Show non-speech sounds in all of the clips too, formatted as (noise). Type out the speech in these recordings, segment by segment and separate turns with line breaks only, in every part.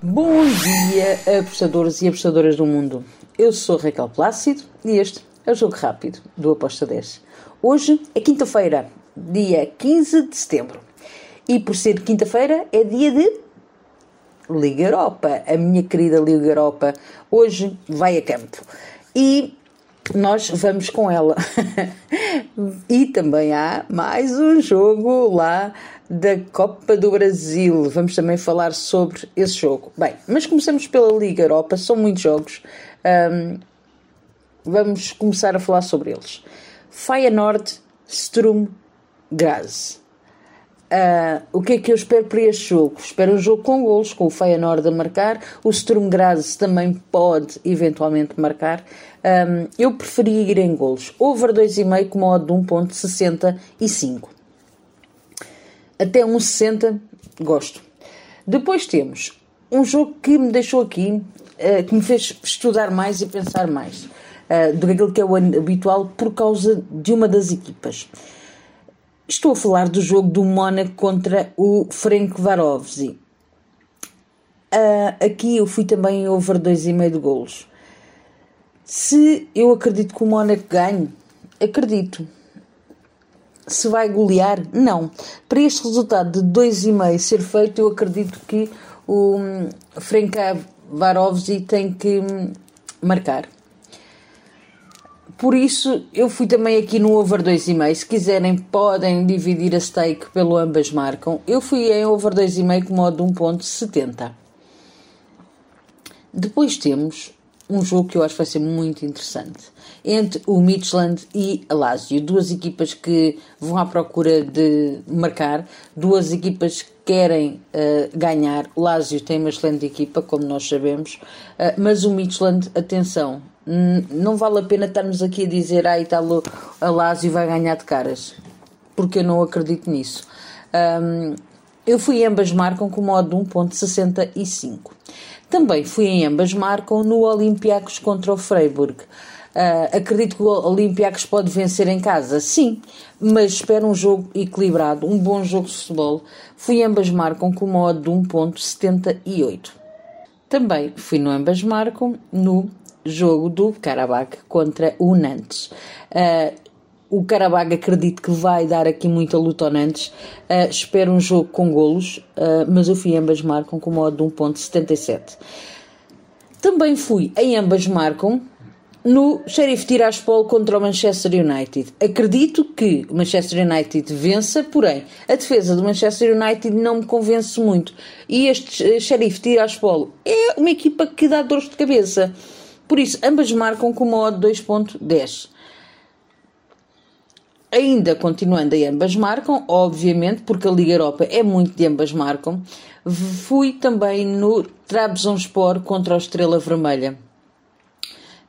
Bom dia, apostadores e apostadoras do mundo. Eu sou Raquel Plácido e este é o Jogo Rápido do Aposta 10. Hoje é quinta-feira, dia 15 de setembro. E por ser quinta-feira é dia de Liga Europa. A minha querida Liga Europa hoje vai a campo. E nós vamos com ela. (laughs) e também há mais um jogo lá da Copa do Brasil. Vamos também falar sobre esse jogo. Bem, mas começamos pela Liga Europa, são muitos jogos. Um, vamos começar a falar sobre eles. Feyenoord, Strum, Graz. Uh, o que é que eu espero para este jogo? Espero um jogo com golos, com o Feyenoord a marcar. O Sturm Graz também pode eventualmente marcar. Um, eu preferia ir em golos. Over 2,5 com modo de 1.65. Até 1,60 gosto. Depois temos um jogo que me deixou aqui, uh, que me fez estudar mais e pensar mais uh, do que aquilo que é o habitual por causa de uma das equipas. Estou a falar do jogo do Mónaco contra o Frank Varovzi. Uh, aqui eu fui também over 2,5 de golos. Se eu acredito que o Mónaco ganhe, acredito. Se vai golear, não. Para este resultado de 2,5 ser feito, eu acredito que o Frank Varovzi tem que marcar. Por isso, eu fui também aqui no over 2,5. Se quiserem, podem dividir a stake pelo ambas marcam. Eu fui em over 2,5 com modo 1.70. Depois temos um jogo que eu acho que vai ser muito interessante entre o Midland e a Lazio, duas equipas que vão à procura de marcar, duas equipas que querem uh, ganhar. O Lazio tem uma excelente equipa, como nós sabemos, uh, mas o Midland, atenção, não vale a pena estarmos aqui a dizer ah, e tal, a Lazio vai ganhar de caras, porque eu não acredito nisso. Um, eu fui ambas marcam com modo de 1.65. Também fui em ambas marcam no Olympiacos contra o Freiburg. Uh, acredito que o Olympiacos pode vencer em casa, sim, mas espero um jogo equilibrado, um bom jogo de futebol. Fui ambas marcam com modo de 1.78. Também fui no ambas marcam no jogo do Karabakh contra o Nantes. Uh, o Karabakh acredito que vai dar aqui muita luta ao Nantes. Uh, espero um jogo com golos, uh, mas eu fui ambas marcam com modo de 1.77. Também fui em ambas marcam no Sheriff Tiraspol contra o Manchester United. Acredito que o Manchester United vença, porém a defesa do Manchester United não me convence muito. E este Sheriff Tiraspol é uma equipa que dá dores de cabeça. Por isso, ambas marcam com uma odd 2.10. Ainda continuando em ambas marcam, obviamente, porque a Liga Europa é muito de ambas marcam, fui também no Trabzonspor contra a Estrela Vermelha.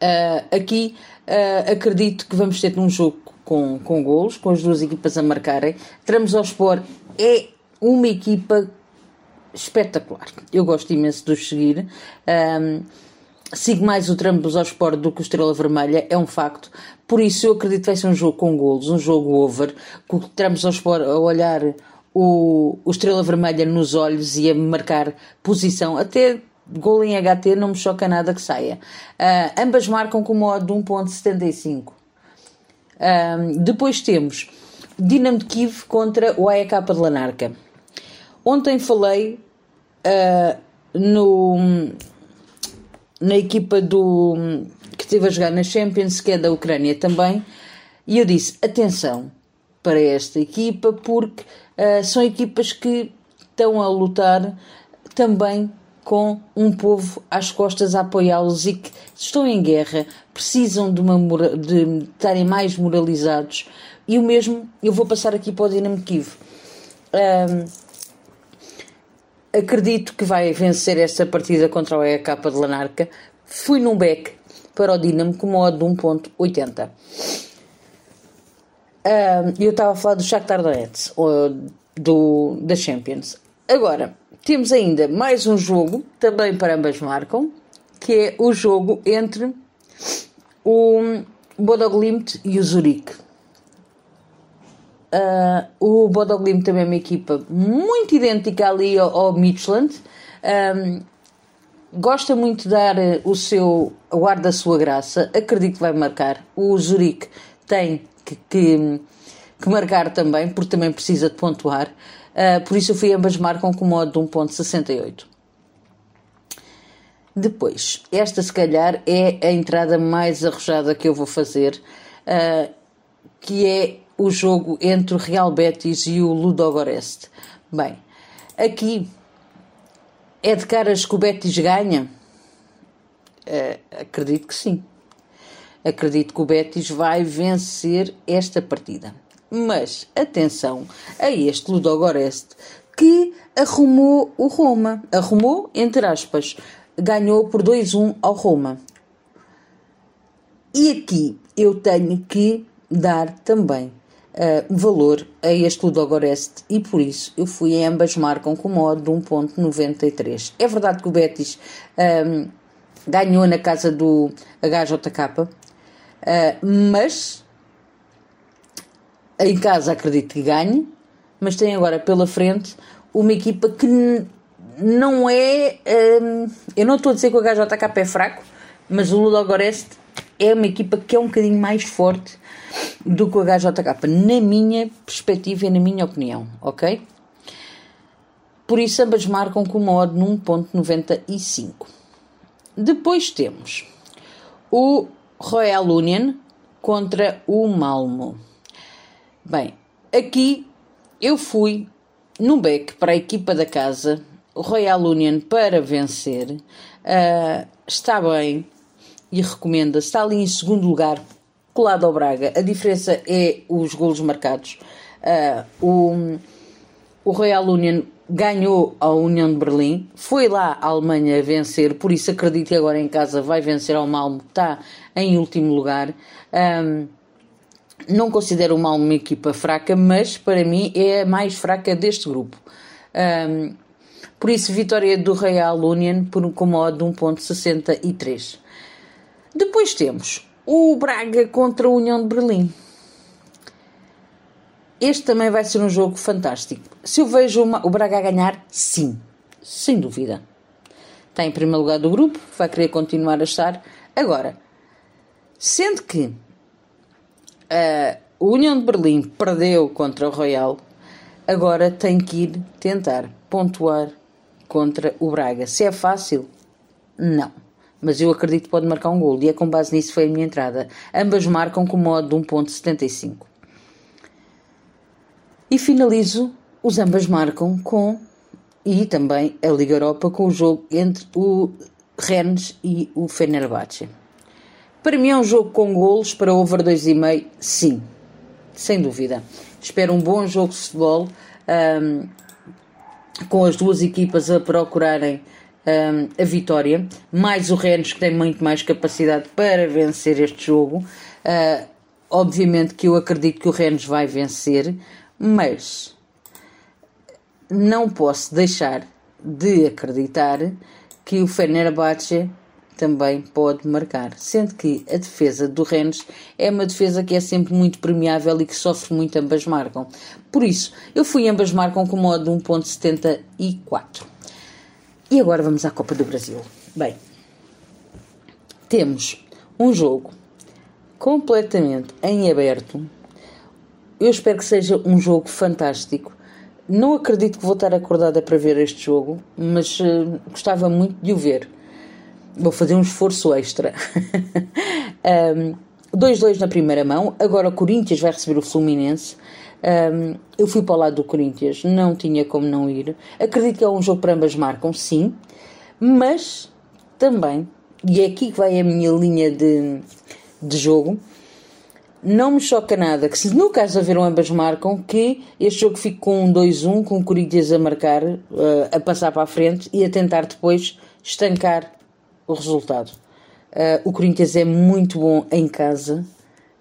Uh, aqui uh, acredito que vamos ter um jogo com, com golos, com as duas equipas a marcarem. Trabzonspor é uma equipa espetacular. Eu gosto imenso de os seguir. Um, sigo mais o Trabzonspor do que o Estrela Vermelha, é um facto. Por isso eu acredito que vai ser um jogo com golos, um jogo over, com o Trabzonspor a olhar o, o Estrela Vermelha nos olhos e a marcar posição, até gol em HT não me choca nada que saia. Uh, ambas marcam com modo de 1.75. Uh, depois temos Dinamo de Kiev contra o AEK de Lanarca. Ontem falei uh, no na equipa do que esteve a jogar na Champions, que é da Ucrânia também, e eu disse: atenção para esta equipa, porque uh, são equipas que estão a lutar também com um povo às costas a apoiá-los e que estão em guerra, precisam de, uma, de estarem mais moralizados. E o mesmo eu vou passar aqui para o Dinamo Kiev. Uh, acredito que vai vencer esta partida contra o EK de Lanarca. Fui num back para o Dinamo com uma odd de 1.80. Uh, eu estava a falar do Shakhtar Donetsk, do, da Champions. Agora, temos ainda mais um jogo, também para ambas marcam, que é o jogo entre o Bodoglimt e o Zurique. Uh, o Bodoglimt também é uma equipa muito idêntica ali ao, ao Midland. Um, gosta muito de dar eh, o seu o ar da sua graça, acredito que vai marcar. O Zurique tem que, que, que marcar também, porque também precisa de pontuar. Uh, por isso eu fui ambas marcam com modo de 1.68. Depois, esta se calhar é a entrada mais arrojada que eu vou fazer, uh, que é o jogo entre o Real Betis e o Ludogoreste. Bem, aqui é de caras que o Betis ganha? Uh, acredito que sim. Acredito que o Betis vai vencer esta partida. Mas atenção a este Ludogoreste que arrumou o Roma. Arrumou, entre aspas, ganhou por 2-1 ao Roma. E aqui eu tenho que dar também uh, valor a este Ludogoreste e por isso eu fui em ambas marcam com modo de 1.93. É verdade que o Betis um, ganhou na casa do HJK, uh, mas em casa acredito que ganhe, mas tem agora pela frente uma equipa que não é. Um, eu não estou a dizer que o HJK é fraco, mas o Ludogoreste é uma equipa que é um bocadinho mais forte do que o HJK, na minha perspectiva e na minha opinião, ok? Por isso ambas marcam com uma odd de 1.95. Depois temos o Royal Union contra o Malmo. Bem, aqui eu fui no back para a equipa da casa, o Royal Union para vencer. Uh, está bem e recomenda, está ali em segundo lugar colado ao Braga. A diferença é os golos marcados. Uh, o, o Real Union ganhou a União de Berlim, foi lá à Alemanha vencer, por isso acredito que agora em casa vai vencer ao Malmo, está em último lugar. Um, não considero o Malmo uma equipa fraca, mas para mim é a mais fraca deste grupo. Um, por isso, vitória do Real Union por um comode de 1.63. Depois temos o Braga contra a União de Berlim. Este também vai ser um jogo fantástico. Se eu vejo uma, o Braga a ganhar, sim, sem dúvida. Está em primeiro lugar do grupo, vai querer continuar a estar. Agora, sendo que a União de Berlim perdeu contra o Royal, agora tem que ir tentar pontuar contra o Braga. Se é fácil? Não mas eu acredito que pode marcar um gol e é com base nisso foi a minha entrada. Ambas marcam com modo de 1.75. E finalizo os ambas marcam com e também a Liga Europa com o jogo entre o Rennes e o Fenerbahçe. Para mim é um jogo com golos para over 2,5, sim, sem dúvida. Espero um bom jogo de futebol um, com as duas equipas a procurarem um, a vitória, mais o Rennes que tem muito mais capacidade para vencer este jogo. Uh, obviamente que eu acredito que o Rennes vai vencer, mas não posso deixar de acreditar que o Fenerbahçe também pode marcar, sendo que a defesa do Rennes é uma defesa que é sempre muito premiável e que sofre muito ambas marcam. Por isso, eu fui ambas marcam com modo 1.74. E agora vamos à Copa do Brasil. Bem, temos um jogo completamente em aberto. Eu espero que seja um jogo fantástico. Não acredito que vou estar acordada para ver este jogo, mas uh, gostava muito de o ver. Vou fazer um esforço extra. (laughs) 2-2 um, na primeira mão. Agora o Corinthians vai receber o Fluminense. Um, eu fui para o lado do Corinthians, não tinha como não ir. Acredito que é um jogo para ambas marcam, sim, mas também, e é aqui que vai a minha linha de, de jogo, não me choca nada que se no caso haver um ambas marcam, que este jogo fique com um 2-1, com o Corinthians a marcar, uh, a passar para a frente e a tentar depois estancar o resultado. Uh, o Corinthians é muito bom em casa,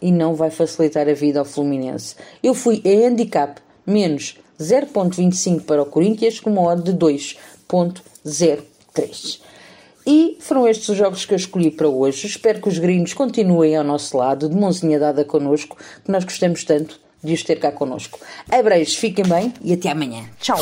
e não vai facilitar a vida ao Fluminense. Eu fui a handicap menos 0.25 para o Corinthians com uma odd de 2.03. E foram estes os jogos que eu escolhi para hoje. Espero que os gringos continuem ao nosso lado, de mãozinha dada connosco, que nós gostamos tanto de os ter cá connosco. Abreijos, fiquem bem e até amanhã. Tchau!